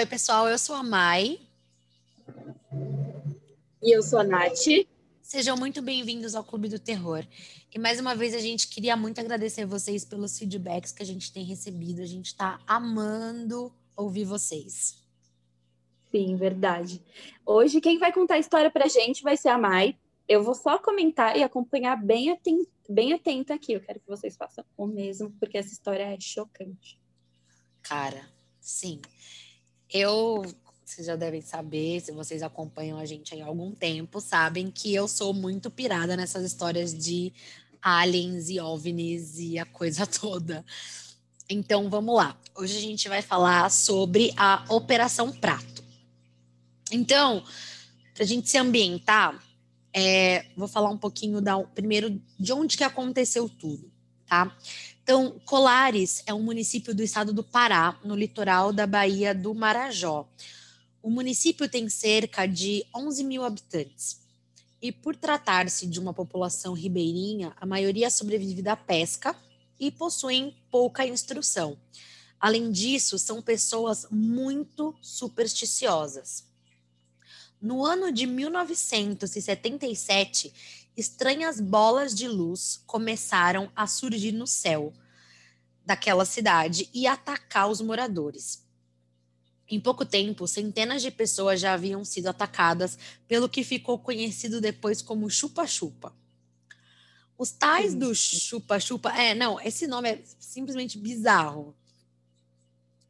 Oi, pessoal, eu sou a Mai. E eu sou a Nath. Sejam muito bem-vindos ao Clube do Terror. E mais uma vez a gente queria muito agradecer vocês pelos feedbacks que a gente tem recebido. A gente está amando ouvir vocês. Sim, verdade. Hoje quem vai contar a história pra gente vai ser a Mai. Eu vou só comentar e acompanhar bem, aten bem atenta aqui. Eu quero que vocês façam o mesmo, porque essa história é chocante. Cara, sim. Eu, vocês já devem saber, se vocês acompanham a gente há algum tempo, sabem que eu sou muito pirada nessas histórias de aliens e ovnis e a coisa toda. Então vamos lá. Hoje a gente vai falar sobre a Operação Prato. Então, para a gente se ambientar, é, vou falar um pouquinho da, primeiro de onde que aconteceu tudo, tá? Então, Colares é um município do estado do Pará, no litoral da Baía do Marajó. O município tem cerca de 11 mil habitantes. E por tratar-se de uma população ribeirinha, a maioria sobrevive da pesca e possuem pouca instrução. Além disso, são pessoas muito supersticiosas. No ano de 1977, estranhas bolas de luz começaram a surgir no céu daquela cidade e atacar os moradores. Em pouco tempo, centenas de pessoas já haviam sido atacadas pelo que ficou conhecido depois como chupa-chupa. Os tais do chupa-chupa, é, não, esse nome é simplesmente bizarro.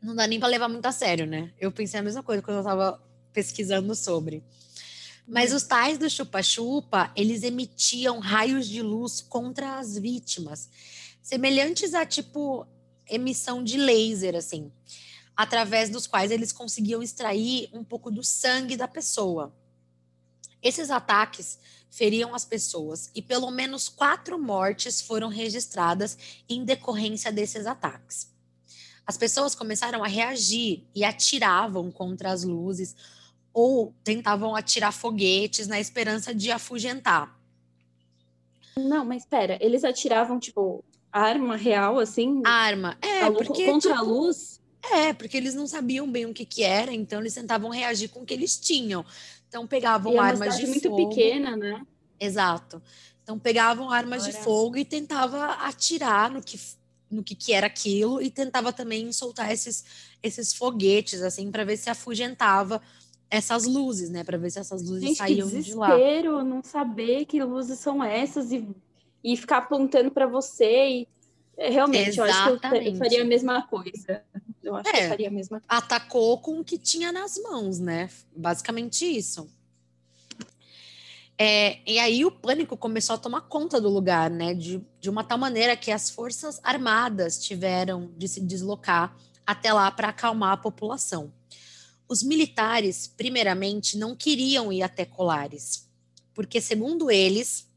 Não dá nem para levar muito a sério, né? Eu pensei a mesma coisa quando eu estava pesquisando sobre. Mas os tais do chupa-chupa, eles emitiam raios de luz contra as vítimas, semelhantes a tipo emissão de laser, assim, através dos quais eles conseguiam extrair um pouco do sangue da pessoa. Esses ataques feriam as pessoas e pelo menos quatro mortes foram registradas em decorrência desses ataques. As pessoas começaram a reagir e atiravam contra as luzes ou tentavam atirar foguetes na esperança de afugentar. Não, mas espera, eles atiravam tipo arma real assim? Arma, é, a, porque contra tipo, a luz? É, porque eles não sabiam bem o que que era, então eles tentavam reagir com o que eles tinham. Então pegavam e é armas de muito fogo. pequena, né? Exato. Então pegavam armas Agora... de fogo e tentava atirar no que no que, que era aquilo e tentava também soltar esses esses foguetes assim para ver se afugentava essas luzes, né? Para ver se essas luzes Gente, saíam que de lá. desespero não saber que luzes são essas e, e ficar apontando para você. E, é, realmente, eu acho que eu, faria a mesma coisa. Eu acho é, que eu faria a mesma coisa. Atacou com o que tinha nas mãos, né? Basicamente isso. É, e aí o pânico começou a tomar conta do lugar, né? De, de uma tal maneira que as forças armadas tiveram de se deslocar até lá para acalmar a população. Os militares, primeiramente, não queriam ir até Colares, porque, segundo eles,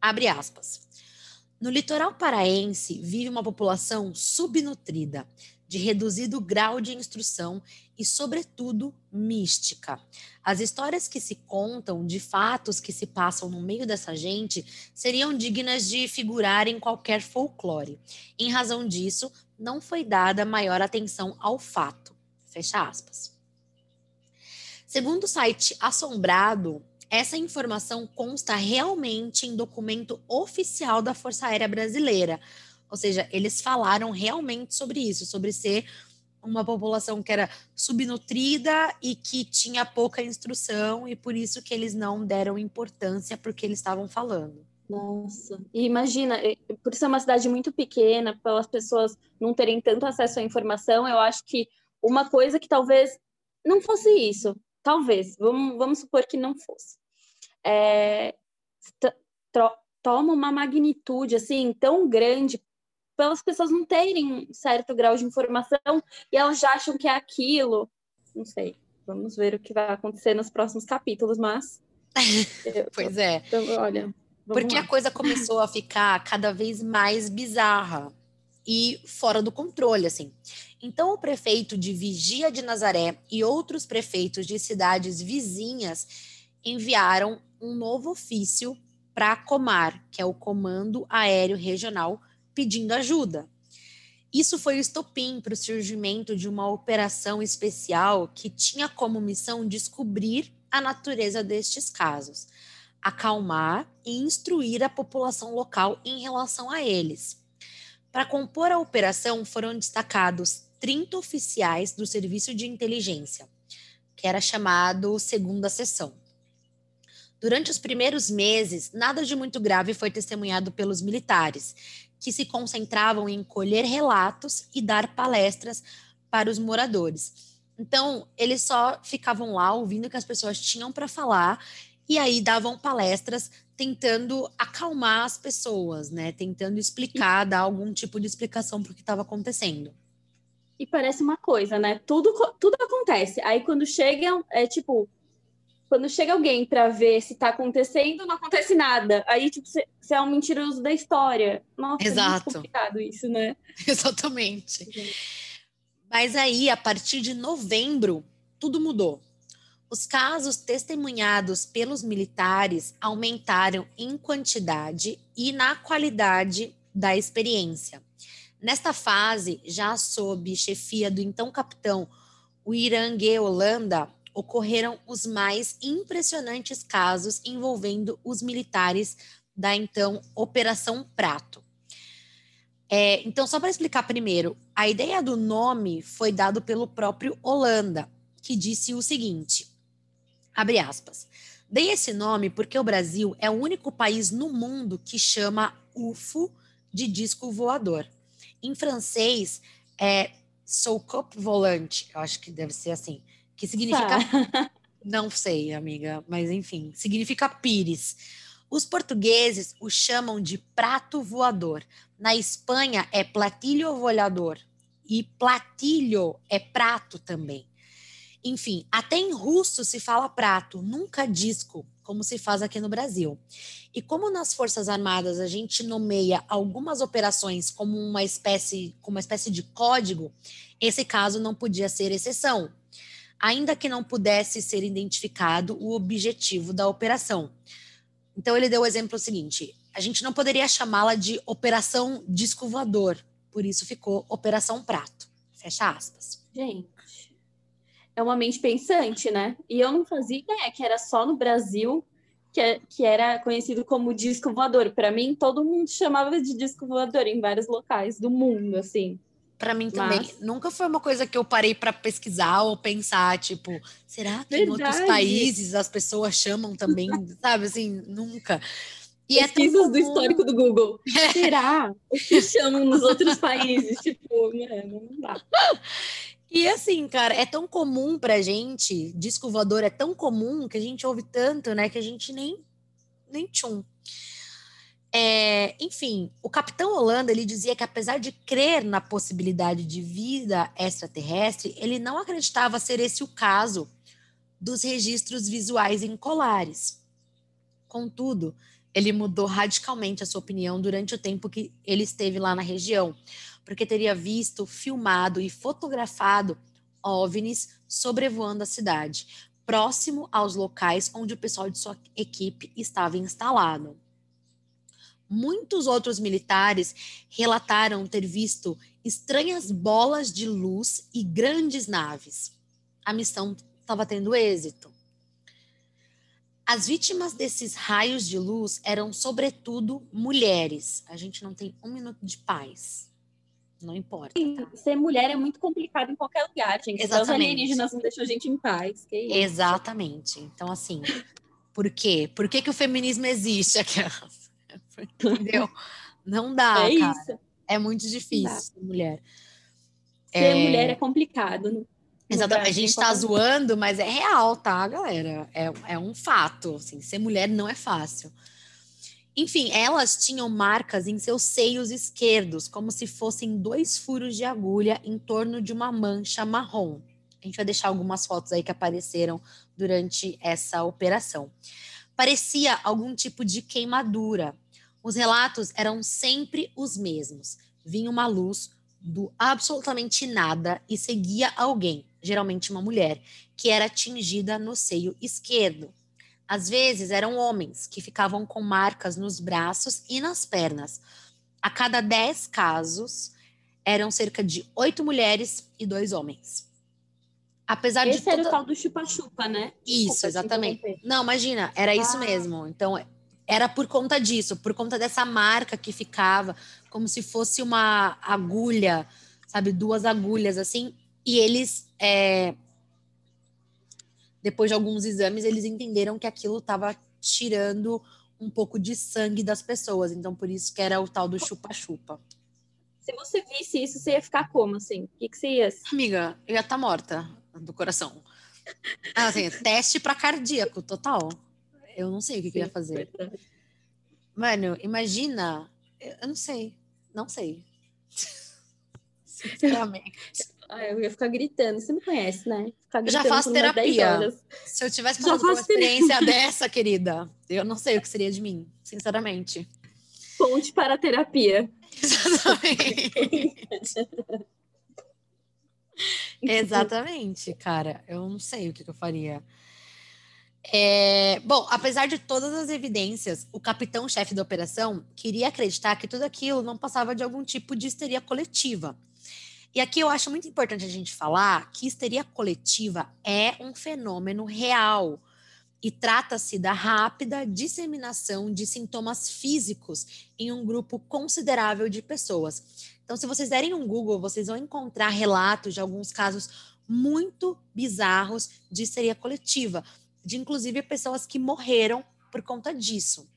abre aspas, no litoral paraense vive uma população subnutrida, de reduzido grau de instrução e, sobretudo, mística. As histórias que se contam de fatos que se passam no meio dessa gente seriam dignas de figurar em qualquer folclore. Em razão disso, não foi dada maior atenção ao fato. Fecha aspas. Segundo o site Assombrado, essa informação consta realmente em documento oficial da Força Aérea Brasileira. Ou seja, eles falaram realmente sobre isso, sobre ser uma população que era subnutrida e que tinha pouca instrução e por isso que eles não deram importância porque eles estavam falando. Nossa, e imagina, por ser uma cidade muito pequena, pelas pessoas não terem tanto acesso à informação, eu acho que uma coisa que talvez não fosse isso, talvez, vamos, vamos supor que não fosse, é, toma uma magnitude assim tão grande pelas pessoas não terem um certo grau de informação e elas já acham que é aquilo. Não sei. Vamos ver o que vai acontecer nos próximos capítulos, mas. pois é. Então, olha. Porque lá. a coisa começou a ficar cada vez mais bizarra e fora do controle, assim. Então, o prefeito de Vigia de Nazaré e outros prefeitos de cidades vizinhas enviaram um novo ofício para a Comar, que é o Comando Aéreo Regional, pedindo ajuda. Isso foi o estopim para o surgimento de uma operação especial que tinha como missão descobrir a natureza destes casos, acalmar e instruir a população local em relação a eles. Para compor a operação foram destacados 30 oficiais do Serviço de Inteligência, que era chamado Segunda Sessão. Durante os primeiros meses, nada de muito grave foi testemunhado pelos militares, que se concentravam em colher relatos e dar palestras para os moradores. Então, eles só ficavam lá ouvindo o que as pessoas tinham para falar e aí davam palestras tentando acalmar as pessoas, né? Tentando explicar, dar algum tipo de explicação para o que estava acontecendo e parece uma coisa, né? Tudo, tudo acontece. Aí quando chega, é tipo, quando chega alguém para ver se tá acontecendo, não acontece nada. Aí, tipo, você é um mentiroso da história. Nossa, Exato. é muito complicado isso, né? Exatamente. Mas aí, a partir de novembro, tudo mudou. Os casos testemunhados pelos militares aumentaram em quantidade e na qualidade da experiência. Nesta fase, já sob chefia do então capitão Irangue Holanda, ocorreram os mais impressionantes casos envolvendo os militares da então Operação Prato. É, então, só para explicar primeiro, a ideia do nome foi dado pelo próprio Holanda, que disse o seguinte: abre aspas. Dei esse nome porque o Brasil é o único país no mundo que chama UFO de disco voador. Em francês, é soucoupe volante, eu acho que deve ser assim, que significa. Tá. Não sei, amiga, mas enfim, significa pires. Os portugueses o chamam de prato voador. Na Espanha é platilho voador. E platilho é prato também. Enfim, até em russo se fala prato, nunca disco como se faz aqui no Brasil. E como nas Forças Armadas a gente nomeia algumas operações como uma espécie, como uma espécie de código, esse caso não podia ser exceção, ainda que não pudesse ser identificado o objetivo da operação. Então ele deu o exemplo seguinte: a gente não poderia chamá-la de Operação Disco Voador, por isso ficou Operação Prato. Fecha aspas. Gente, é uma mente pensante, né? E eu não fazia ideia que era só no Brasil que, é, que era conhecido como disco voador. Para mim, todo mundo chamava de disco voador em vários locais do mundo, assim. Para mim também. Mas... Nunca foi uma coisa que eu parei para pesquisar ou pensar, tipo, será que Verdade. em outros países as pessoas chamam também, sabe? Assim, nunca. E é Pesquisas é do histórico do Google. Será? O que chamam nos outros países? tipo, mano, não dá. E assim, cara, é tão comum pra gente, disco voador é tão comum que a gente ouve tanto, né, que a gente nem, nem tchum. É, enfim, o capitão Holanda ele dizia que apesar de crer na possibilidade de vida extraterrestre, ele não acreditava ser esse o caso dos registros visuais em colares. Contudo, ele mudou radicalmente a sua opinião durante o tempo que ele esteve lá na região, porque teria visto, filmado e fotografado OVNIs sobrevoando a cidade, próximo aos locais onde o pessoal de sua equipe estava instalado. Muitos outros militares relataram ter visto estranhas bolas de luz e grandes naves. A missão estava tendo êxito. As vítimas desses raios de luz eram, sobretudo, mulheres. A gente não tem um minuto de paz. Não importa. Tá? Ser mulher é muito complicado em qualquer lugar, gente. Exatamente. Os alienígenas não deixam a gente em paz. Exatamente. Então, assim, por quê? Por que, que o feminismo existe? Entendeu? Não dá, é cara. Isso. É muito difícil ser mulher. Ser é... mulher é complicado. Exatamente. A gente está zoando, mas é real, tá, galera? É, é um fato. Assim, ser mulher não é fácil. Enfim, elas tinham marcas em seus seios esquerdos, como se fossem dois furos de agulha em torno de uma mancha marrom. A gente vai deixar algumas fotos aí que apareceram durante essa operação. Parecia algum tipo de queimadura. Os relatos eram sempre os mesmos. Vinha uma luz do absolutamente nada e seguia alguém, geralmente uma mulher, que era atingida no seio esquerdo. Às vezes eram homens que ficavam com marcas nos braços e nas pernas. A cada dez casos, eram cerca de oito mulheres e dois homens. Apesar Esse de era toda... o tal do chupa-chupa, né? Isso, Desculpa te exatamente. Não, imagina, era isso Ah. mesmo. Então, era por conta disso, por conta dessa marca que ficava como se fosse uma agulha, sabe, duas agulhas assim. E eles, é, depois de alguns exames, eles entenderam que aquilo estava tirando um pouco de sangue das pessoas. Então, por isso que era o tal do chupa-chupa. Se você visse isso, você ia ficar como, assim? O que, que você ia... Amiga, eu ia estar morta do coração. Ah, assim, teste para cardíaco, total. Eu não sei o que, que eu ia fazer. Mano, imagina. Eu não sei. Não sei. Sinceramente. Ah, eu ia ficar gritando. Você me conhece, né? Já faço por umas 10 terapia. Se eu tivesse passado por uma experiência dessa, querida, eu não sei o que seria de mim, sinceramente. Ponte para a terapia. Exatamente. Exatamente, cara. Eu não sei o que, que eu faria. É, bom, apesar de todas as evidências, o capitão-chefe da operação queria acreditar que tudo aquilo não passava de algum tipo de histeria coletiva. E aqui eu acho muito importante a gente falar que histeria coletiva é um fenômeno real e trata-se da rápida disseminação de sintomas físicos em um grupo considerável de pessoas. Então, se vocês derem um Google, vocês vão encontrar relatos de alguns casos muito bizarros de histeria coletiva, de inclusive pessoas que morreram por conta disso.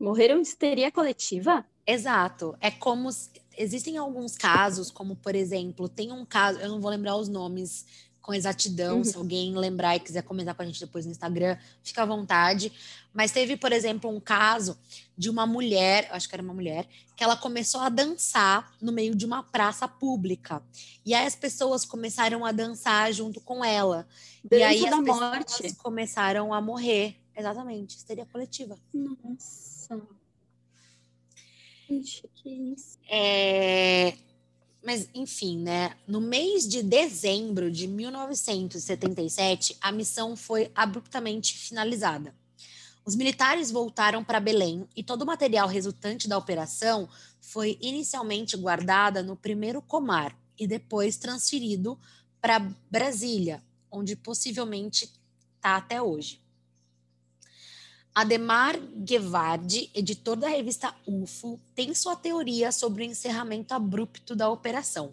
Morreram de histeria coletiva? Exato. É como se- existem alguns casos, como por exemplo, tem um caso, eu não vou lembrar os nomes com exatidão, Uhum. se alguém lembrar e quiser comentar com a gente depois no Instagram, fica à vontade. Mas teve, por exemplo, um caso de uma mulher, acho que era uma mulher, que ela começou a dançar no meio de uma praça pública. E aí as pessoas começaram a dançar junto com ela. e aí as pessoas morte. começaram a morrer. Exatamente, histeria coletiva. Nossa. Gente, que isso? É, Mas, enfim, né? No mês de dezembro de 1977, a missão foi abruptamente finalizada. Os militares voltaram para Belém e todo o material resultante da operação foi inicialmente guardado no primeiro Comar e depois transferido para Brasília, onde possivelmente está até hoje. Ademar Guevardi, editor da revista UFO, tem sua teoria sobre o encerramento abrupto da operação.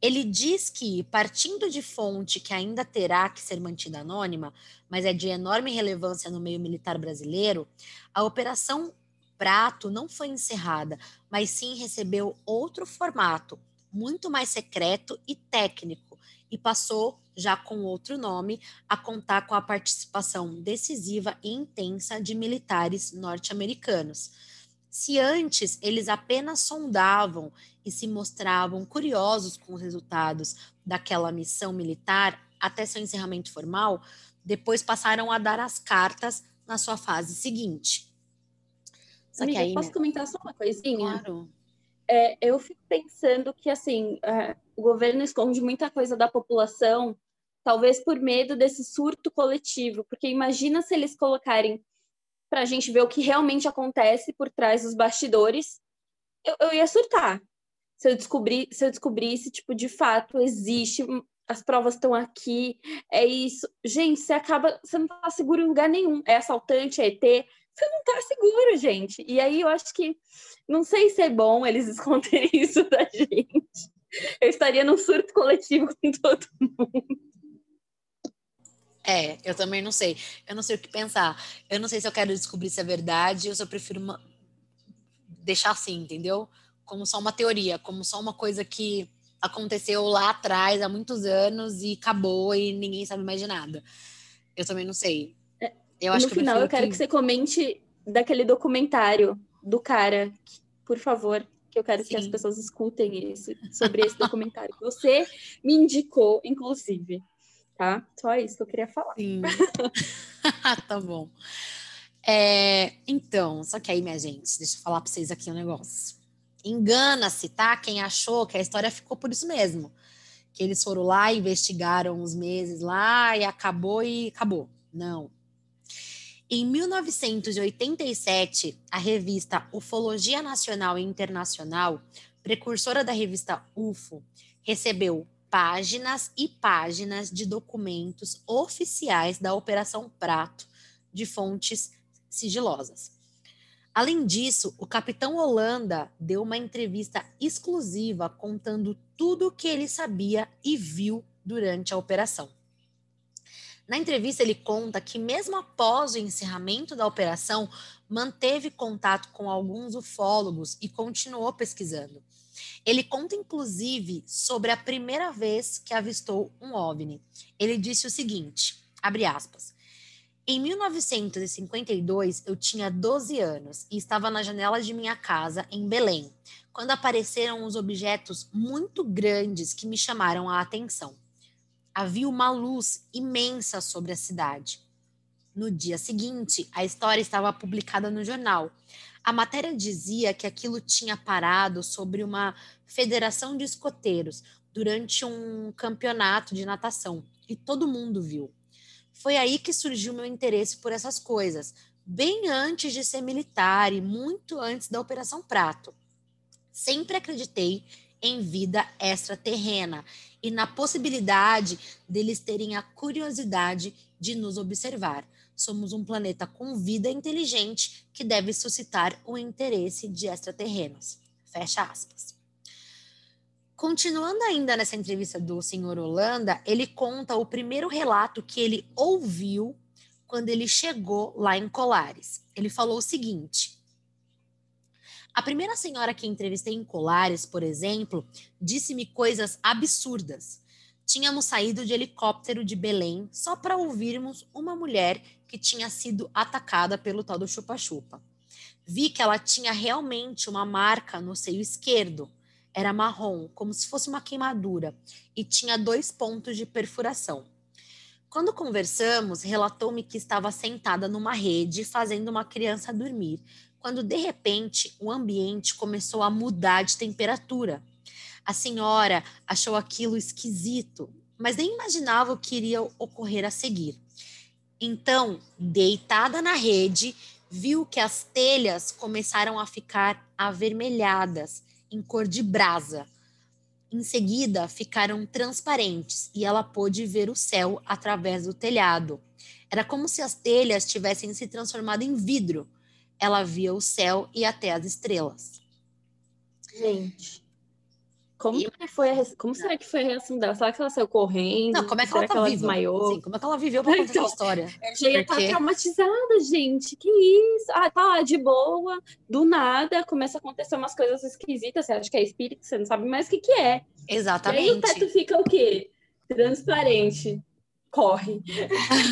Ele diz que, partindo de fonte que ainda terá que ser mantida anônima, mas é de enorme relevância no meio militar brasileiro, a Operação Prato não foi encerrada, mas sim recebeu outro formato, muito mais secreto e técnico, e passou, já com outro nome, a contar com a participação decisiva e intensa de militares norte-americanos. Se antes eles apenas sondavam e se mostravam curiosos com os resultados daquela missão militar até seu encerramento formal, depois passaram a dar as cartas na sua fase seguinte. Só Amiga, que aí, posso né? comentar só uma coisinha? Claro. É, eu fico pensando que, assim, é, o governo esconde muita coisa da população, talvez por medo desse surto coletivo, porque imagina se eles colocarem para a gente ver o que realmente acontece por trás dos bastidores, eu, eu ia surtar. Se eu, descobrir, se eu descobrisse, tipo, de fato, existe, as provas estão aqui, é isso. Gente, você acaba, você não tá seguro em lugar nenhum. É assaltante, é ET, você não tá seguro, gente. E aí eu acho que não sei se é bom eles esconderem isso da gente. Eu estaria num surto coletivo com todo mundo. É, eu também não sei. Eu não sei o que pensar. Eu não sei se eu quero descobrir se é verdade ou se eu prefiro uma- deixar assim, entendeu? Como só uma teoria, como só uma coisa que aconteceu lá atrás, há muitos anos, e acabou e ninguém sabe mais de nada. Eu também não sei. Eu acho no que final, eu quero prefiro que você comente daquele documentário do cara, por favor, que eu quero que as Sim. pessoas escutem esse, sobre esse documentário. que Você me indicou, inclusive, tá? Só isso que eu queria falar. Sim. tá bom. É, então, só que aí, minha gente, deixa eu falar pra vocês aqui um negócio. Engana-se, tá? Quem achou que a história ficou por isso mesmo. Que eles foram lá, investigaram uns meses lá e acabou e acabou. Não. Em 1987, a revista Ufologia Nacional e Internacional precursora da revista UFO, recebeu páginas e páginas de documentos oficiais da Operação Prato de fontes sigilosas. Além disso, o capitão Holanda deu uma entrevista exclusiva contando tudo o que ele sabia e viu durante a operação. Na entrevista, ele conta que, mesmo após o encerramento da operação, manteve contato com alguns ufólogos e continuou pesquisando. Ele conta, inclusive, sobre a primeira vez que avistou um OVNI. Ele disse o seguinte, abre aspas, em 1952, eu tinha 12 anos e estava na janela de minha casa, em Belém, quando apareceram uns objetos muito grandes que me chamaram a atenção. Havia uma luz imensa sobre a cidade. No dia seguinte, a história estava publicada no jornal. A matéria dizia que aquilo tinha parado sobre uma federação de escoteiros durante um campeonato de natação e todo mundo viu. Foi aí que surgiu meu interesse por essas coisas, bem antes de ser militar e muito antes da Operação Prato. Sempre acreditei em vida extraterrena e na possibilidade deles terem a curiosidade de nos observar. Somos um planeta com vida inteligente que deve suscitar o interesse de extraterrenos. Fecha aspas. Continuando ainda nessa entrevista do senhor Holanda, ele conta o primeiro relato que ele ouviu quando ele chegou lá em Colares. Ele falou o seguinte: A primeira senhora que entrevistei em Colares, por exemplo, disse-me coisas absurdas. Tínhamos saído de helicóptero de Belém só para ouvirmos uma mulher que tinha sido atacada pelo tal do chupa-chupa. Vi que ela tinha realmente uma marca no seio esquerdo era marrom, como se fosse uma queimadura, e tinha dois pontos de perfuração. Quando conversamos, relatou-me que estava sentada numa rede fazendo uma criança dormir, quando de repente o ambiente começou a mudar de temperatura. A senhora achou aquilo esquisito, mas nem imaginava o que iria ocorrer a seguir. Então, deitada na rede, viu que as telhas começaram a ficar avermelhadas em cor de brasa. Em seguida, ficaram transparentes e ela pôde ver o céu através do telhado. Era como se as telhas tivessem se transformado em vidro. Ela via o céu e até as estrelas. Gente, como, e... que foi a, como será que foi a reação dela? Será que ela saiu correndo? Não, como é que será ela tá que ela viva? Desmaiou? Sim, como é que ela viveu pra contar então, essa história? Eu já ia estar tá traumatizada, gente. Que isso? Ah, tá lá de boa, do nada, começa a acontecer umas coisas esquisitas. Você acha que é espírito, você não sabe mais o que, que é. Exatamente. E aí o teto fica o quê? Transparente. Corre.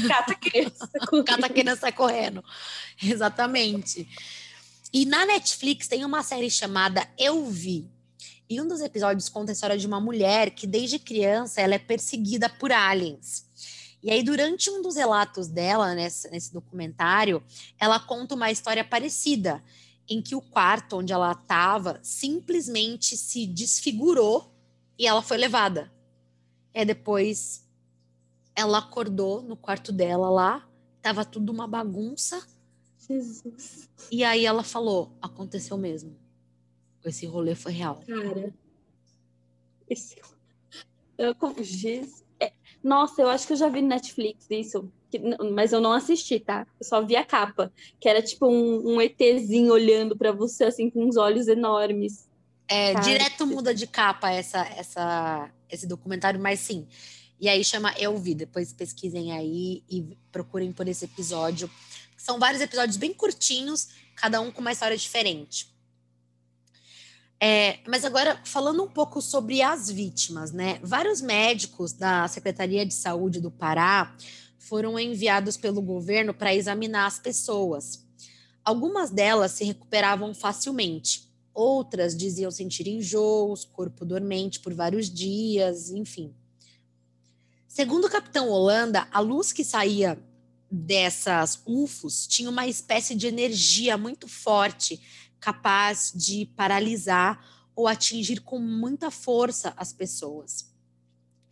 Cata criança. Cata a criança correndo. Exatamente. E na Netflix tem uma série chamada Eu Vi e um dos episódios conta a história de uma mulher que, desde criança, ela é perseguida por aliens. E aí, durante um dos relatos dela, nesse, nesse documentário, ela conta uma história parecida, em que o quarto onde ela estava simplesmente se desfigurou e ela foi levada. E depois ela acordou no quarto dela lá, tava tudo uma bagunça. Jesus. E aí ela falou: aconteceu mesmo. Esse rolê foi real. Cara, esse... eu, é, nossa, eu acho que eu já vi no Netflix isso, mas eu não assisti, tá? Eu só vi a capa, que era tipo um, um ETzinho olhando para você, assim, com uns olhos enormes. É, Cara, direto muda de capa essa, essa, esse documentário, mas sim. E aí chama Eu Vi, depois pesquisem aí e procurem por esse episódio. São vários episódios bem curtinhos, cada um com uma história diferente. É, mas agora, falando um pouco sobre as vítimas, né? Vários médicos da Secretaria de Saúde do Pará foram enviados pelo governo para examinar as pessoas. Algumas delas se recuperavam facilmente, outras diziam sentir enjoos, corpo dormente por vários dias, enfim. Segundo o capitão Holanda, a luz que saía dessas UFOs tinha uma espécie de energia muito forte capaz de paralisar ou atingir com muita força as pessoas.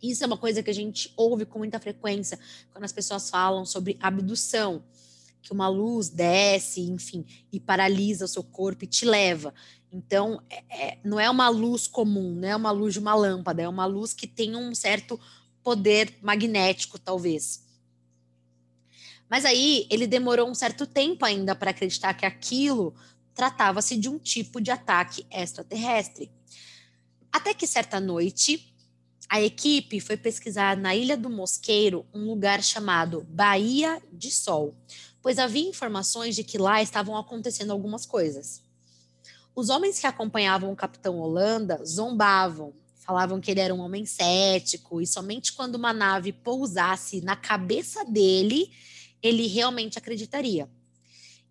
Isso é uma coisa que a gente ouve com muita frequência quando as pessoas falam sobre abdução. que uma luz desce, enfim, e paralisa o seu corpo e te leva. Então, é, é, não é uma luz comum, não é uma luz de uma lâmpada, é uma luz que tem um certo poder magnético, talvez. Mas aí ele demorou um certo tempo ainda para acreditar que aquilo tratava-se de um tipo de ataque extraterrestre. Até que certa noite, a equipe foi pesquisar na Ilha do Mosqueiro um lugar chamado Baía de Sol, pois havia informações de que lá estavam acontecendo algumas coisas. Os homens que acompanhavam o capitão Holanda zombavam, falavam que ele era um homem cético e somente quando uma nave pousasse na cabeça dele, ele realmente acreditaria.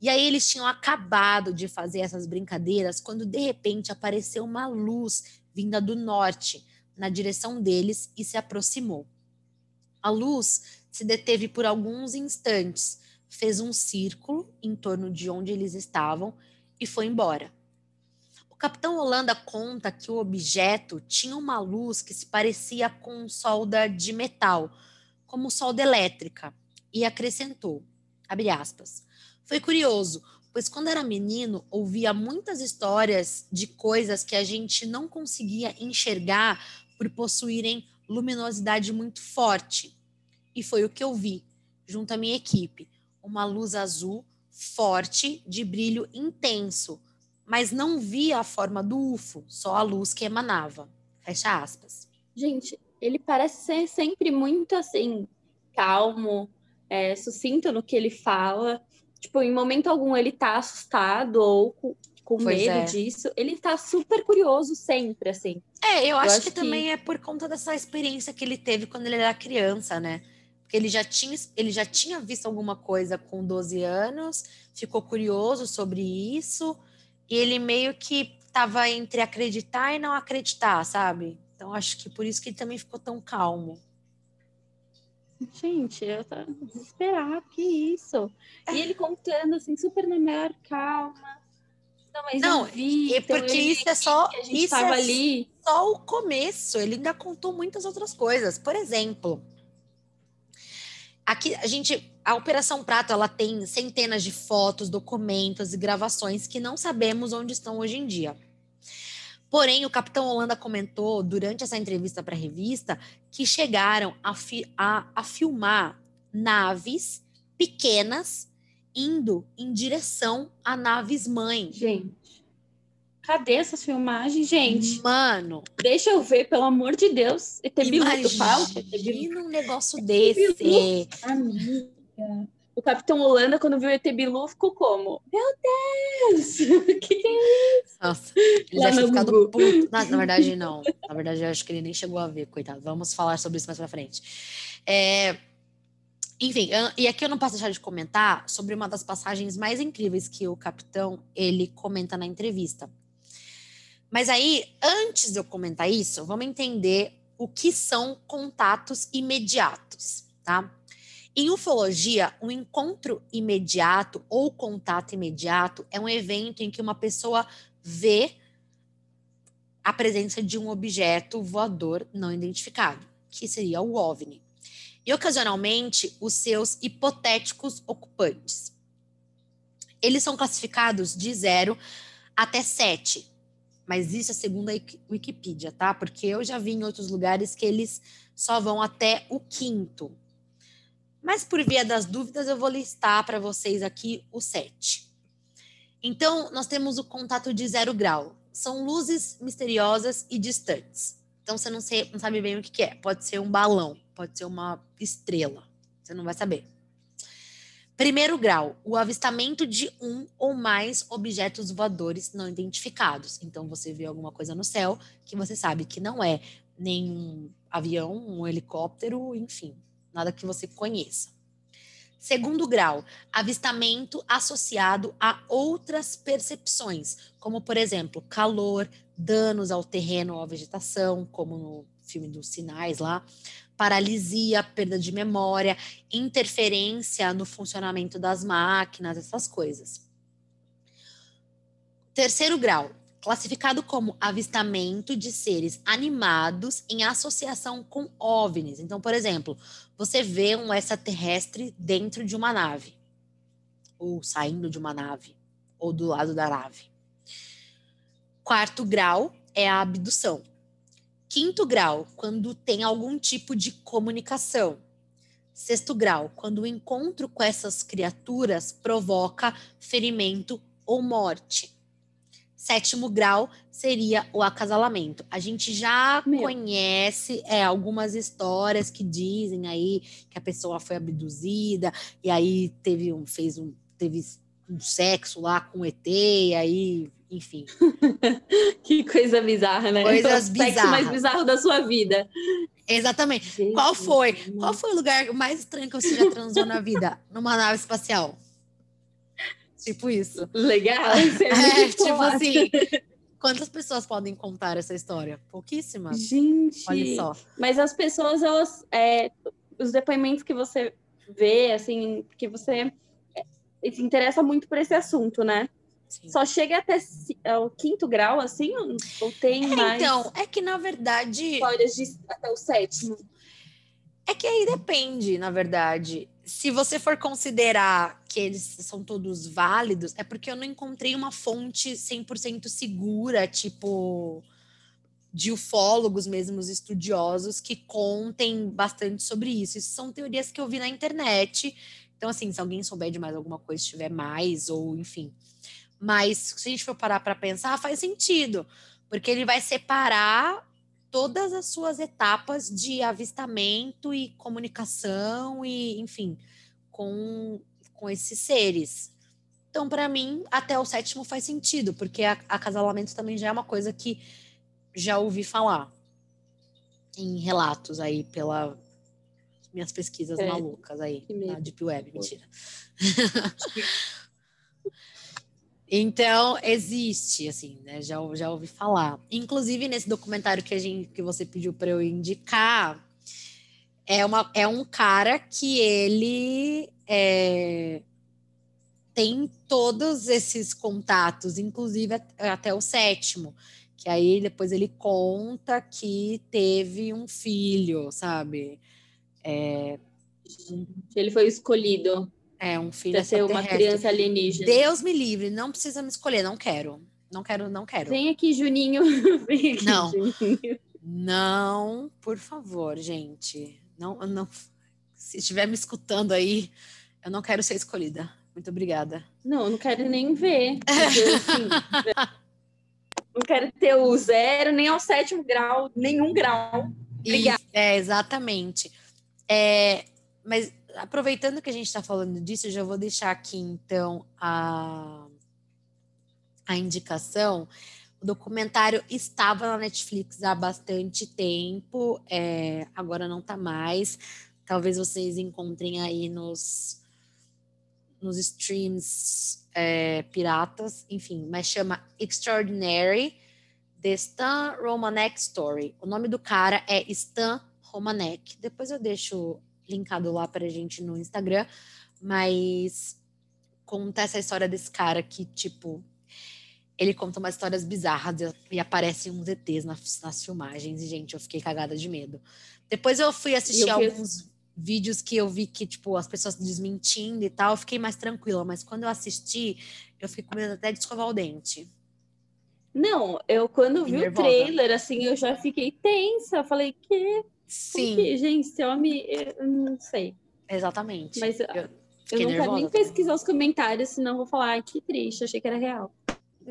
E aí eles tinham acabado de fazer essas brincadeiras quando de repente apareceu uma luz vinda do norte na direção deles e se aproximou. A luz se deteve por alguns instantes, fez um círculo em torno de onde eles estavam e foi embora. Capitão Holanda conta que o objeto tinha uma luz que se parecia com solda de metal, como solda elétrica, e acrescentou, aspas, foi curioso, pois quando era menino ouvia muitas histórias de coisas que a gente não conseguia enxergar por possuírem luminosidade muito forte. E foi o que eu vi, junto à minha equipe, uma luz azul forte de brilho intenso, mas não via a forma do UFO, só a luz que emanava. Fecha aspas. Gente, ele parece ser sempre muito assim, calmo, é, sucinto no que ele fala. Tipo, em momento algum ele tá assustado ou com, com medo é. disso. Ele tá super curioso sempre, assim. É, eu, eu acho, acho, que, que também é por conta dessa experiência que ele teve quando ele era criança, né? Porque ele já tinha, ele já tinha visto alguma coisa com 12 anos, ficou curioso sobre isso, e ele meio que estava entre acreditar e não acreditar, sabe? Então acho que por isso que ele também ficou tão calmo. Gente, eu tô desesperado, que isso? E ele contando assim, super na maior calma. Não, mas não, vi, é então porque isso é só isso é ali. só o começo. Ele ainda contou muitas outras coisas. Por exemplo, aqui a gente, a Operação Prato, ela tem centenas de fotos, documentos e gravações que não sabemos onde estão hoje em dia. Porém, o Capitão Holanda comentou durante essa entrevista para a revista que chegaram a, fi a, a filmar naves pequenas indo em direção a naves mãe. Gente, cadê essas filmagens, gente? Mano, deixa eu ver, pelo amor de Deus. Imagina um negócio desse. Amiga. O Capitão Holanda, quando viu o ET Bilu, ficou como? Meu Deus! O que, é isso? Nossa, ele deve ter ficado puto. Na, na, verdade, não. Na verdade, eu acho que ele nem chegou a ver, coitado. Vamos falar sobre isso mais pra frente. É, enfim, eu, e aqui eu não posso deixar de comentar sobre uma das passagens mais incríveis que o capitão ele comenta na entrevista. Mas aí, antes de eu comentar isso, vamos entender o que são contatos imediatos, tá? Em ufologia, um encontro imediato ou contato imediato é um evento em que uma pessoa vê a presença de um objeto voador não identificado, que seria o OVNI, e ocasionalmente os seus hipotéticos ocupantes. Eles são classificados de 0 até 7, mas isso é segundo a Wikipedia, tá? Porque eu já vi em outros lugares que eles só vão até o quinto, mas por via das dúvidas, eu vou listar para vocês aqui o sete. Então, nós temos o contato de zero grau. São luzes misteriosas e distantes. Então, você não, sei, não sabe bem o que, que é. Pode ser um balão, pode ser uma estrela. Você não vai saber. Primeiro grau, o avistamento de um ou mais objetos voadores não identificados. Então, você vê alguma coisa no céu que você sabe que não é nenhum avião, um helicóptero, enfim, nada que você conheça. Segundo grau, avistamento associado a outras percepções, como, por exemplo, calor, danos ao terreno ou à vegetação, como no filme dos sinais lá, paralisia, perda de memória, interferência no funcionamento das máquinas, essas coisas. Terceiro grau, classificado como avistamento de seres animados em associação com OVNIs. Então, por exemplo, você vê um extraterrestre dentro de uma nave. ou saindo de uma nave, ou do lado da nave. Quarto grau é a abdução. Quinto grau, quando tem algum tipo de comunicação. Sexto grau, quando o encontro com essas criaturas provoca ferimento ou morte. Sétimo grau seria o acasalamento. A gente já Meu. conhece é, algumas histórias que dizem aí que a pessoa foi abduzida e aí teve um, fez um, teve um sexo lá com o ET, e aí, enfim. que coisa bizarra, né? Coisas bizarras. Mais bizarro da sua vida. Exatamente. Gente, Qual foi? Qual foi o lugar mais estranho que você já transou na vida? Numa nave espacial. Tipo isso. Legal. É, é tipo assim. Quantas pessoas podem contar essa história? Pouquíssimas. Gente. Olha só. Mas as pessoas, elas. É, os depoimentos que você vê, assim, que você é, se interessa muito por esse assunto, né? Sim. Só chega até o quinto grau, assim? Ou tem é, mais? Então, é que na verdade. Histórias de, até o sétimo. É que aí depende, na verdade. Se você for considerar que eles são todos válidos, é porque eu não encontrei uma fonte 100% segura, tipo de ufólogos mesmo, os estudiosos, que contem bastante sobre isso. Isso são teorias que eu vi na internet. Então, assim, se alguém souber de mais alguma coisa, tiver mais, ou enfim, mas se a gente for parar para pensar, faz sentido, porque ele vai separar todas as suas etapas de avistamento e comunicação e, enfim, com, com esses seres. Então, para mim, até o sétimo faz sentido, porque a, acasalamento também já é uma coisa que já ouvi falar em relatos aí pela minhas pesquisas é, malucas aí na Deep Web, mentira. Então, existe, assim, né? Já, já ouvi falar. Inclusive, nesse documentário que, a gente, que você pediu para eu indicar, é, uma, é um cara que ele é, tem todos esses contatos, inclusive até o sétimo. Que aí depois ele conta que teve um filho, sabe? É, ele foi escolhido. É, um filho Pra ser uma criança alienígena. Deus me livre, não precisa me escolher, não quero. Não quero, não quero. Vem aqui, Juninho. Vem aqui, não. Juninho. Não, por favor, gente. Não, não. Se estiver me escutando aí, eu não quero ser escolhida. Muito obrigada. Não, eu não quero nem ver. Porque, assim, não quero ter o zero, nem ao sétimo grau, nenhum grau. Obrigada. é, exatamente. É, mas aproveitando que a gente está falando disso, eu já vou deixar aqui então a, a indicação. O documentário estava na Netflix há bastante tempo, é, agora não está mais. Talvez vocês encontrem aí nos, nos streams é, piratas, enfim, mas chama Extraordinary The Stan Romanek Story. O nome do cara é Stan Romanek. Depois eu deixo linkado lá para a gente no Instagram, mas conta essa história desse cara que, tipo, ele conta umas histórias bizarras e aparecem uns ETs nas, nas filmagens, e, gente, eu fiquei cagada de medo. Depois eu fui assistir eu alguns vídeos que eu vi que, tipo, as pessoas desmentindo e tal, eu fiquei mais tranquila, mas quando eu assisti, eu fiquei com medo até de escovar o dente. Não, eu quando vi nervosa. o trailer, assim, eu já fiquei tensa. Falei, que Sim. Gente, esse homem, eu não sei. Exatamente. Mas eu, eu não quero nem pesquisar os comentários, senão vou falar, ai, que triste, achei que era real.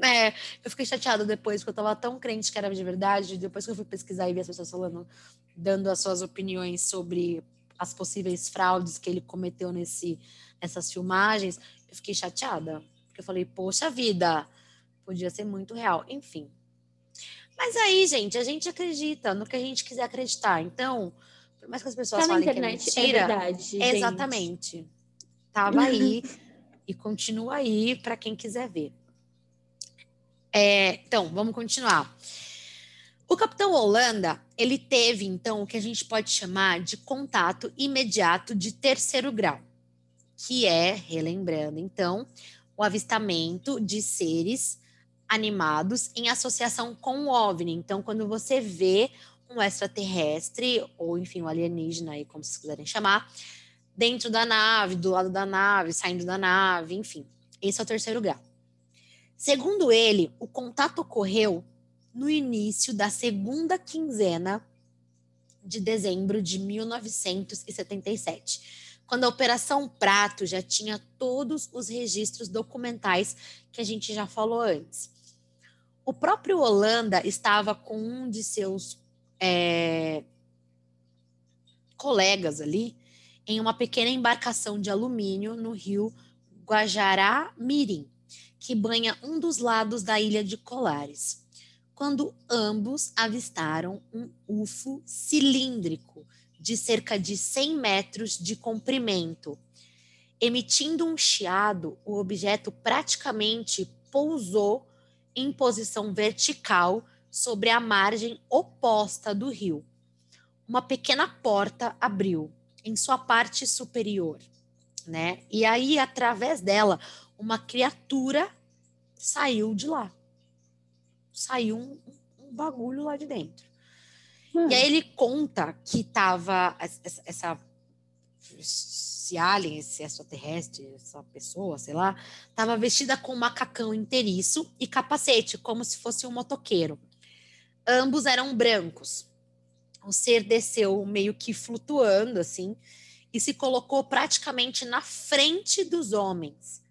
É, eu fiquei chateada depois, porque eu tava tão crente que era de verdade. Depois que eu fui pesquisar e vi as pessoas falando, dando as suas opiniões sobre as possíveis fraudes que ele cometeu nesse, nessas filmagens, eu fiquei chateada. Porque eu falei, poxa vida, podia ser muito real. Enfim, mas aí, gente, a gente acredita no que a gente quiser acreditar. Então, por mais que as pessoas tá falem internet, que é mentira, é verdade, exatamente. Gente. Tava aí e continua aí para quem quiser ver. É, então, vamos continuar. O Capitão Holanda, ele teve, então, o que a gente pode chamar de contato imediato de terceiro grau, que é, relembrando, então, o avistamento de seres animados em associação com o OVNI. Então, quando você vê um extraterrestre, ou enfim, um alienígena, aí, como vocês quiserem chamar, dentro da nave, do lado da nave, saindo da nave, enfim. Esse é o terceiro grau. Segundo ele, o contato ocorreu no início da segunda quinzena de dezembro de 1977, quando a Operação Prato já tinha todos os registros documentais que a gente já falou antes. O próprio Holanda estava com um de seus é, colegas ali em uma pequena embarcação de alumínio no rio Guajará-Mirim, que banha um dos lados da ilha de Colares quando ambos avistaram um UFO cilíndrico de cerca de 100 metros de comprimento. Emitindo um chiado, o objeto praticamente pousou em posição vertical sobre a margem oposta do rio. Uma pequena porta abriu em sua parte superior, né? E aí, através dela, uma criatura saiu de lá saiu um, um bagulho lá de dentro. Hum. E aí ele conta que tava essa, essa esse alien, esse extraterrestre, essa pessoa, sei lá, estava vestida com macacão inteiriço e capacete, como se fosse um motoqueiro. Ambos eram brancos. O ser desceu meio que flutuando assim e se colocou praticamente na frente dos homens.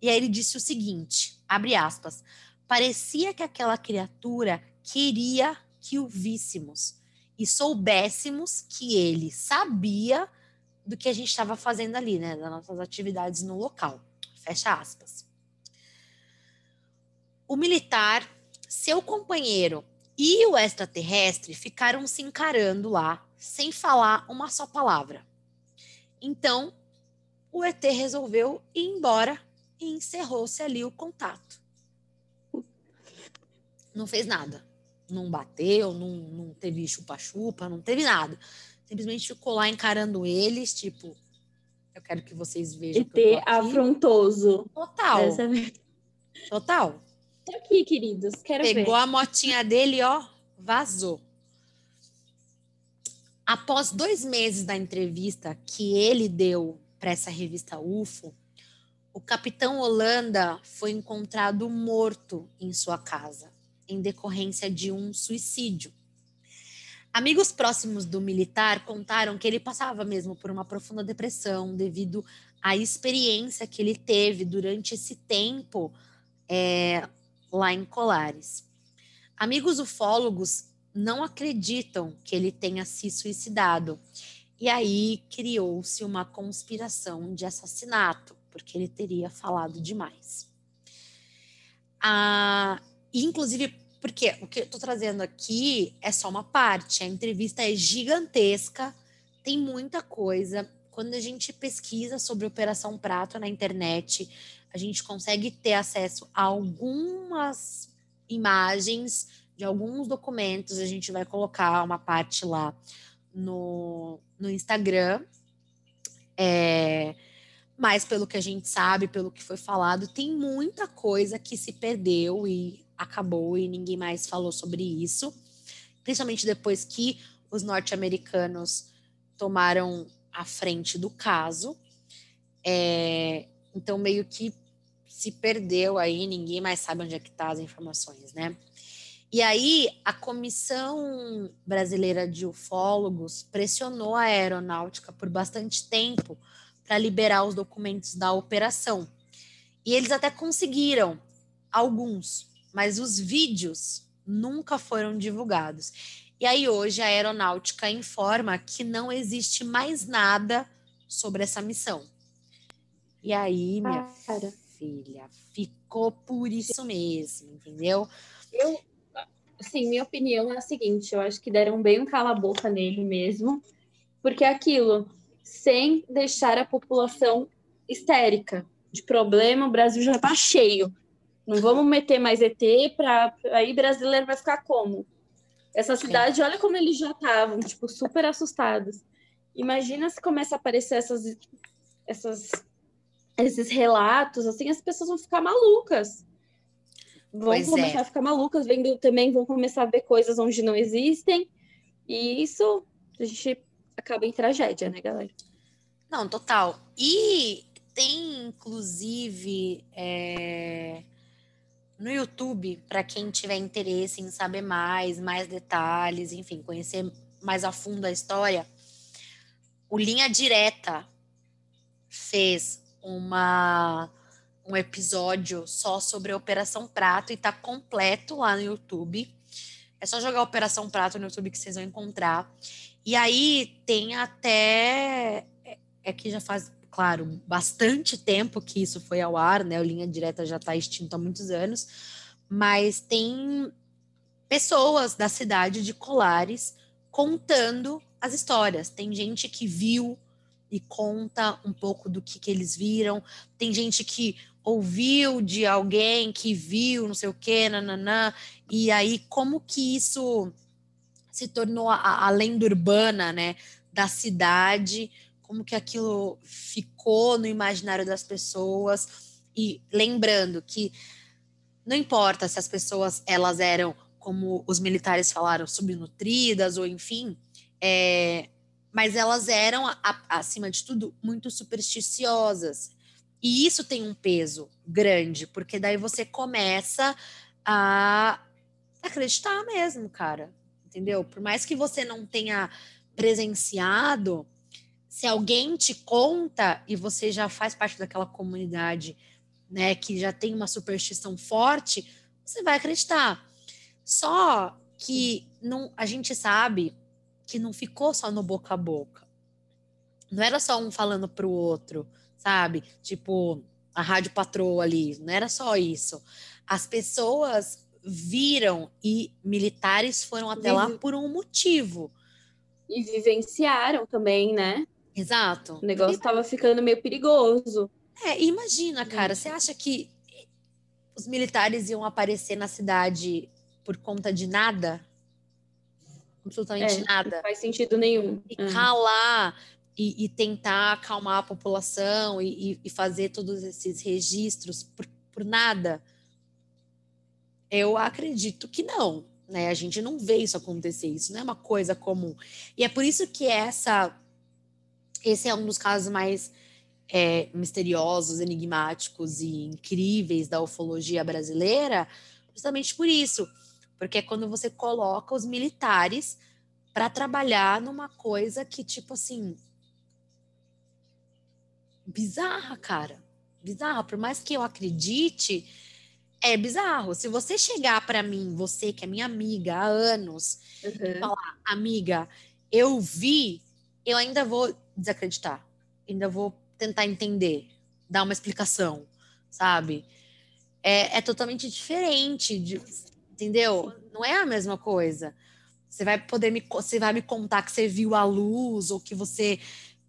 E aí ele disse o seguinte, abre aspas: Parecia que aquela criatura queria que o víssemos e soubéssemos que ele sabia do que a gente estava fazendo ali, né, das nossas atividades no local. Fecha aspas. O militar, seu companheiro e o extraterrestre ficaram se encarando lá, sem falar uma só palavra. Então, o ET resolveu ir embora e encerrou-se ali o contato não fez nada. Não bateu, não, não teve chupa-chupa, não teve nada. Simplesmente ficou lá encarando eles, tipo, eu quero que vocês vejam. E ter afrontoso. Total. Total. Tô aqui, queridos. Quero Pegou ver. a motinha dele, ó, vazou. Após dois meses da entrevista que ele deu para essa revista UFO, o capitão Holanda foi encontrado morto em sua casa em decorrência de um suicídio. Amigos próximos do militar contaram que ele passava mesmo por uma profunda depressão devido à experiência que ele teve durante esse tempo é, lá em Colares. Amigos ufólogos não acreditam que ele tenha se suicidado. E aí criou-se uma conspiração de assassinato, porque ele teria falado demais. A e, inclusive, porque o que eu estou trazendo aqui é só uma parte, a entrevista é gigantesca, tem muita coisa. Quando a gente pesquisa sobre Operação Prato na internet, a gente consegue ter acesso a algumas imagens de alguns documentos. A gente vai colocar uma parte lá no, no Instagram. É, mas pelo que a gente sabe, pelo que foi falado, tem muita coisa que se perdeu e acabou e ninguém mais falou sobre isso, principalmente depois que os norte-americanos tomaram a frente do caso. É, então, meio que se perdeu aí, ninguém mais sabe onde é que tá as informações, né? E aí, a Comissão Brasileira de Ufólogos pressionou a aeronáutica por bastante tempo para liberar os documentos da operação. E eles até conseguiram alguns, mas os vídeos nunca foram divulgados. E aí hoje a aeronáutica informa que não existe mais nada sobre essa missão. E aí, minha Cara. filha, ficou por isso mesmo, entendeu? Eu, assim, minha opinião é a seguinte, eu acho que deram bem um cala-boca nele mesmo, porque é aquilo, sem deixar a população histérica de problema, o Brasil já tá cheio. Não vamos meter mais ET para aí brasileiro vai ficar como? Essa cidade, olha como eles já estavam, tipo, super assustados. Imagina se começa a aparecer essas, essas, esses relatos, assim, as pessoas vão ficar malucas. Vão pois começar é. a ficar malucas, vendo também, vão começar a ver coisas onde não existem. E isso a gente acaba em tragédia, né, galera? Não, total. E tem, inclusive, é, no YouTube, para quem tiver interesse em saber mais, mais detalhes, enfim, conhecer mais a fundo a história, o Linha Direta fez uma um episódio só sobre a Operação Prato e tá completo lá no YouTube. É só jogar Operação Prato no YouTube que vocês vão encontrar. E aí tem até. É, é que já faz, claro, bastante tempo que isso foi ao ar, né? O Linha Direta já está extinto há muitos anos. Mas tem pessoas da cidade de Colares contando as histórias. Tem gente que viu e conta um pouco do que, que eles viram. Tem gente que ouviu de alguém que viu, não sei o quê, nananã, e aí como que isso se tornou a, a lenda urbana, né, da cidade, como que aquilo ficou no imaginário das pessoas, e lembrando que não importa se as pessoas, elas eram, como os militares falaram, subnutridas, ou enfim, é, mas elas eram, acima de tudo, muito supersticiosas, e isso tem um peso grande, porque daí você começa a acreditar mesmo, cara. Entendeu? Por mais que você não tenha presenciado, se alguém te conta e você já faz parte daquela comunidade, né, que já tem uma superstição forte, você vai acreditar. Só que não, a gente sabe que não ficou só no boca a boca. Não era só um falando para o outro sabe? Tipo, a rádio patroa ali, não era só isso. As pessoas viram e militares foram até lá por um motivo. E vivenciaram também, né? Exato. O negócio estava ficando meio perigoso. É, imagina, cara, você acha que os militares iam aparecer na cidade por conta de nada? Absolutamente é, nada. Não faz sentido nenhum. Ficar uhum. lá e, e tentar acalmar a população e, e, fazer todos esses registros por, por nada? Eu acredito que não. Né? A gente não vê isso acontecer, isso não é uma coisa comum. E é por isso que essa, esse é um dos casos mais é, misteriosos, enigmáticos e incríveis da ufologia brasileira, justamente por isso. Porque é quando você coloca os militares para trabalhar numa coisa que, tipo assim, bizarra, cara. Bizarra. Por mais que eu acredite, é bizarro. Se você chegar para mim, você que é minha amiga há anos, uhum. e falar, amiga, eu vi, eu ainda vou desacreditar. Ainda vou tentar entender, dar uma explicação, sabe? É, é totalmente diferente, de, entendeu? Não é a mesma coisa. Você vai poder me, você vai me contar que você viu a luz ou que você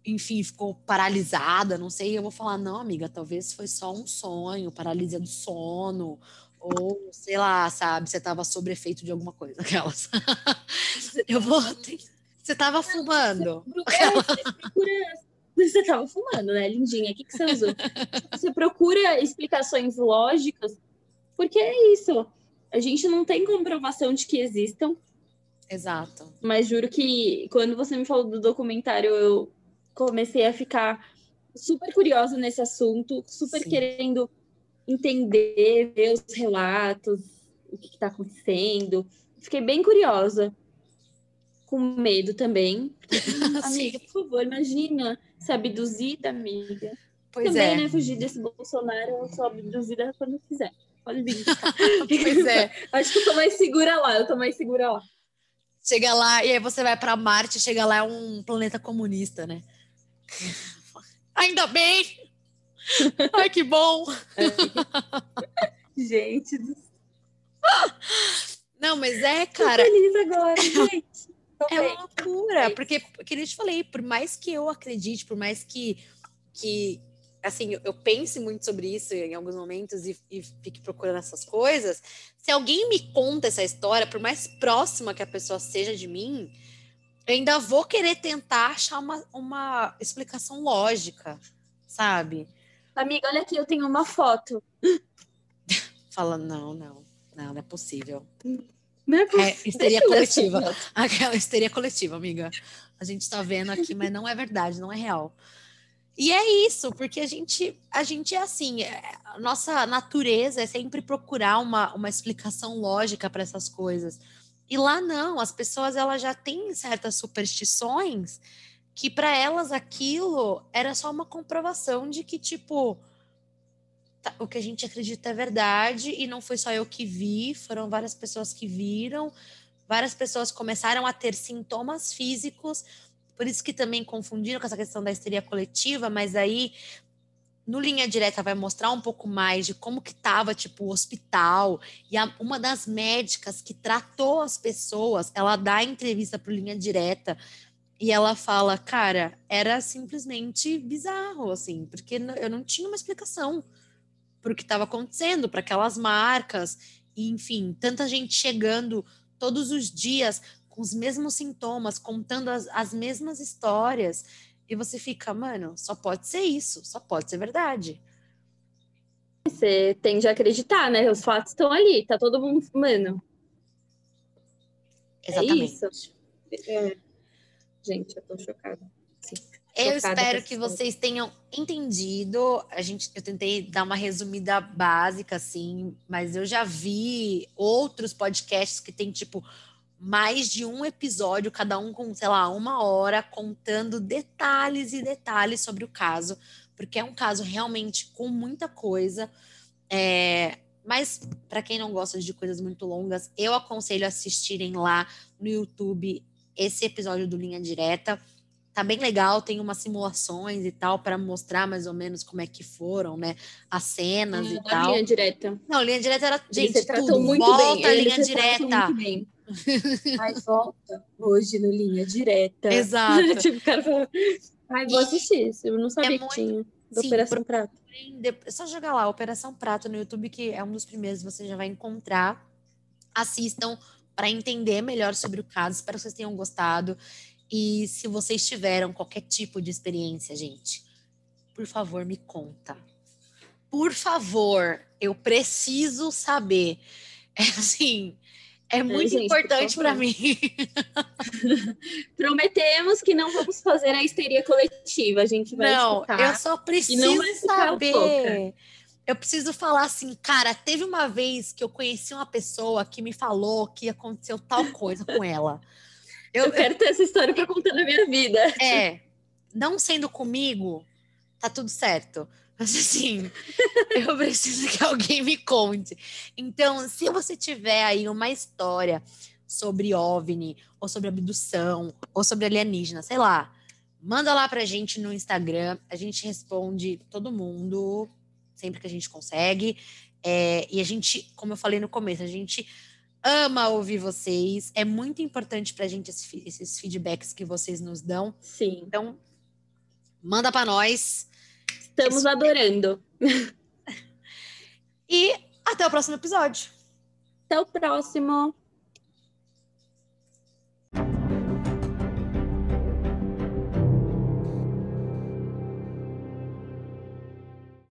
enfim, ficou paralisada, não sei, eu vou falar, não, amiga, talvez foi só um sonho, paralisia do sono, ou sei lá, sabe, você estava sob efeito de alguma coisa, aquelas. eu vou. Você estava fumando. Você estava fumando, né, lindinha? O que, que você usou? Você procura explicações lógicas, porque é isso. A gente não tem comprovação de que existam. Exato. Mas juro que quando você me falou do documentário, eu comecei a ficar super curiosa nesse assunto, super Sim. querendo entender, ver os relatos, o que está acontecendo. Fiquei bem curiosa, com medo também. amiga, por favor, imagina ser abduzida, amiga. Pois também, é. né? Fugir desse Bolsonaro, eu sou abduzida quando quiser. Pode vir. pois é. Acho que eu tô mais segura lá, eu tô mais segura lá. Chega lá, e aí você vai para Marte, chega lá é um planeta comunista, né? Ainda bem! Ai, que bom! Gente Não, mas é, cara. Tô feliz agora, gente. É uma loucura, porque, que eu te falei, por mais que eu acredite, por mais que, que assim, eu, eu pense muito sobre isso em alguns momentos e, e fique procurando essas coisas, se alguém me conta essa história, por mais próxima que a pessoa seja de mim, eu ainda vou querer tentar achar uma, uma explicação lógica, sabe? Amiga, olha aqui, eu tenho uma foto. Fala, não, não, não, não é possível. Não é, possível. é histeria coletiva. Aquela histeria coletiva, amiga. A gente está vendo aqui, mas não é verdade, não é real. E é isso, porque a gente, a gente é assim, é, a nossa natureza é sempre procurar uma, uma explicação lógica para essas coisas. E lá não, as pessoas elas já têm certas superstições que para elas aquilo era só uma comprovação de que tipo o que a gente acredita é verdade e não foi só eu que vi, foram várias pessoas que viram, várias pessoas começaram a ter sintomas físicos por isso que também confundiram com essa questão da histeria coletiva, mas aí no linha direta vai mostrar um pouco mais de como que tava tipo o hospital e a, uma das médicas que tratou as pessoas, ela dá entrevista para linha direta e ela fala, cara, era simplesmente bizarro assim, porque eu não tinha uma explicação para o que estava acontecendo, para aquelas marcas, e, enfim, tanta gente chegando todos os dias com os mesmos sintomas, contando as, as mesmas histórias. E você fica, mano, só pode ser isso, só pode ser verdade. Você tende a acreditar, né? Os fatos estão ali, tá todo mundo, mano. É Exatamente. É isso. É. Gente, eu tô chocada. Eu espero que vocês tenham entendido. A gente, eu tentei dar uma resumida básica, assim, mas eu já vi outros podcasts que tem tipo mais de um episódio, cada um com, sei lá, uma hora, contando detalhes e detalhes sobre o caso, porque é um caso realmente com muita coisa. É, mas para quem não gosta de coisas muito longas, eu aconselho assistirem lá no YouTube esse episódio do Linha Direta. Tá bem legal, tem umas simulações e tal para mostrar mais ou menos como é que foram, né? As cenas e tal. Linha direta. Não, linha direta era, gente, tudo. Muito Volta bem. linha direta. Muito bem. Volta hoje no Linha Direta. Exato. tipo, cara falou, ai, vou assistir isso. Eu não sabia é que tinha. Do Sim, Operação Prato. É só jogar lá, Operação Prato no YouTube, que é um dos primeiros você já vai encontrar. Assistam para entender melhor sobre o caso. Espero que vocês tenham gostado. E se vocês tiveram qualquer tipo de experiência, gente, por favor, me conta. Por favor, eu preciso saber. É assim, é muito gente, importante para mim. Prometemos que não vamos fazer a histeria coletiva. A gente vai Não, eu só preciso saber. Eu preciso falar assim, cara, teve uma vez que eu conheci uma pessoa que me falou que aconteceu tal coisa com ela. Eu, quero ter essa história para contar na minha vida. É, não sendo comigo, tá tudo certo. Mas assim, eu preciso que alguém me conte. Então, se você tiver aí uma história sobre OVNI, ou sobre abdução, ou sobre alienígena, sei lá, manda lá pra gente no Instagram. A gente responde todo mundo, sempre que a gente consegue. É, e a gente, como eu falei no começo, a gente ama ouvir vocês. É muito importante pra gente esses feedbacks que vocês nos dão. Sim. Então, manda para nós. Estamos adorando. E até o próximo episódio. Até o próximo.